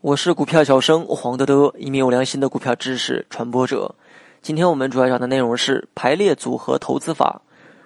我是股票小生黄德德，一名有良心的股票知识传播者。今天我们主要讲的内容是排列组合投资法。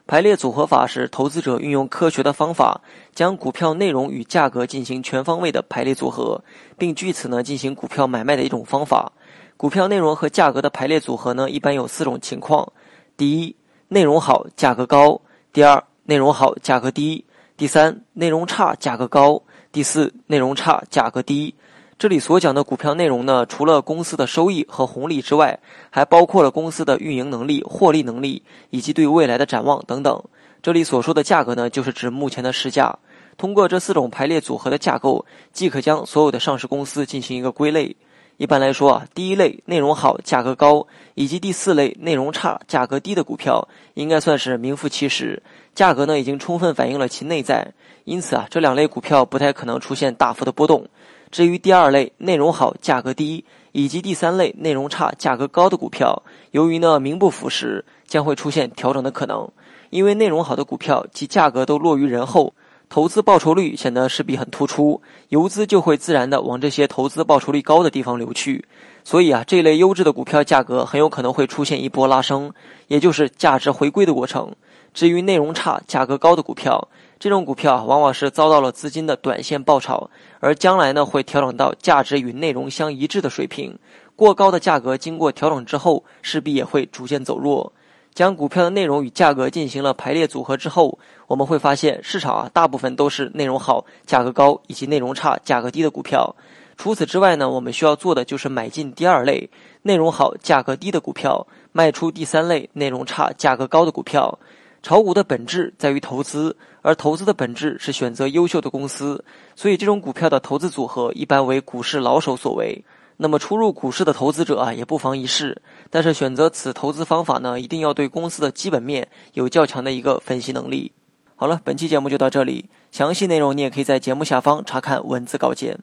排列组合法是投资者运用科学的方法，将股票内容与价格进行全方位的排列组合，并据此呢进行股票买卖的一种方法。股票内容和价格的排列组合呢，一般有四种情况：第一，内容好，价格高；第二，内容好，价格低；第三，内容差，价格高；第四，内容差，价格低。这里所讲的股票内容呢，除了公司的收益和红利之外，还包括了公司的运营能力、获利能力以及对未来的展望等等。这里所说的价格呢，就是指目前的市价。通过这四种排列组合的架构，即可将所有的上市公司进行一个归类。一般来说啊，第一类内容好、价格高，以及第四类内容差、价格低的股票，应该算是名副其实，价格呢已经充分反映了其内在。因此啊，这两类股票不太可能出现大幅的波动。至于第二类内容好、价格低，以及第三类内容差、价格高的股票，由于呢名不符实，将会出现调整的可能。因为内容好的股票其价格都落于人后，投资报酬率显得势必很突出，游资就会自然的往这些投资报酬率高的地方流去。所以啊，这类优质的股票价格很有可能会出现一波拉升，也就是价值回归的过程。至于内容差、价格高的股票，这种股票往往是遭到了资金的短线爆炒，而将来呢会调整到价值与内容相一致的水平。过高的价格经过调整之后，势必也会逐渐走弱。将股票的内容与价格进行了排列组合之后，我们会发现市场啊大部分都是内容好、价格高以及内容差、价格低的股票。除此之外呢，我们需要做的就是买进第二类内容好、价格低的股票，卖出第三类内容差、价格高的股票。炒股的本质在于投资，而投资的本质是选择优秀的公司，所以这种股票的投资组合一般为股市老手所为。那么初入股市的投资者啊，也不妨一试。但是选择此投资方法呢，一定要对公司的基本面有较强的一个分析能力。好了，本期节目就到这里，详细内容你也可以在节目下方查看文字稿件。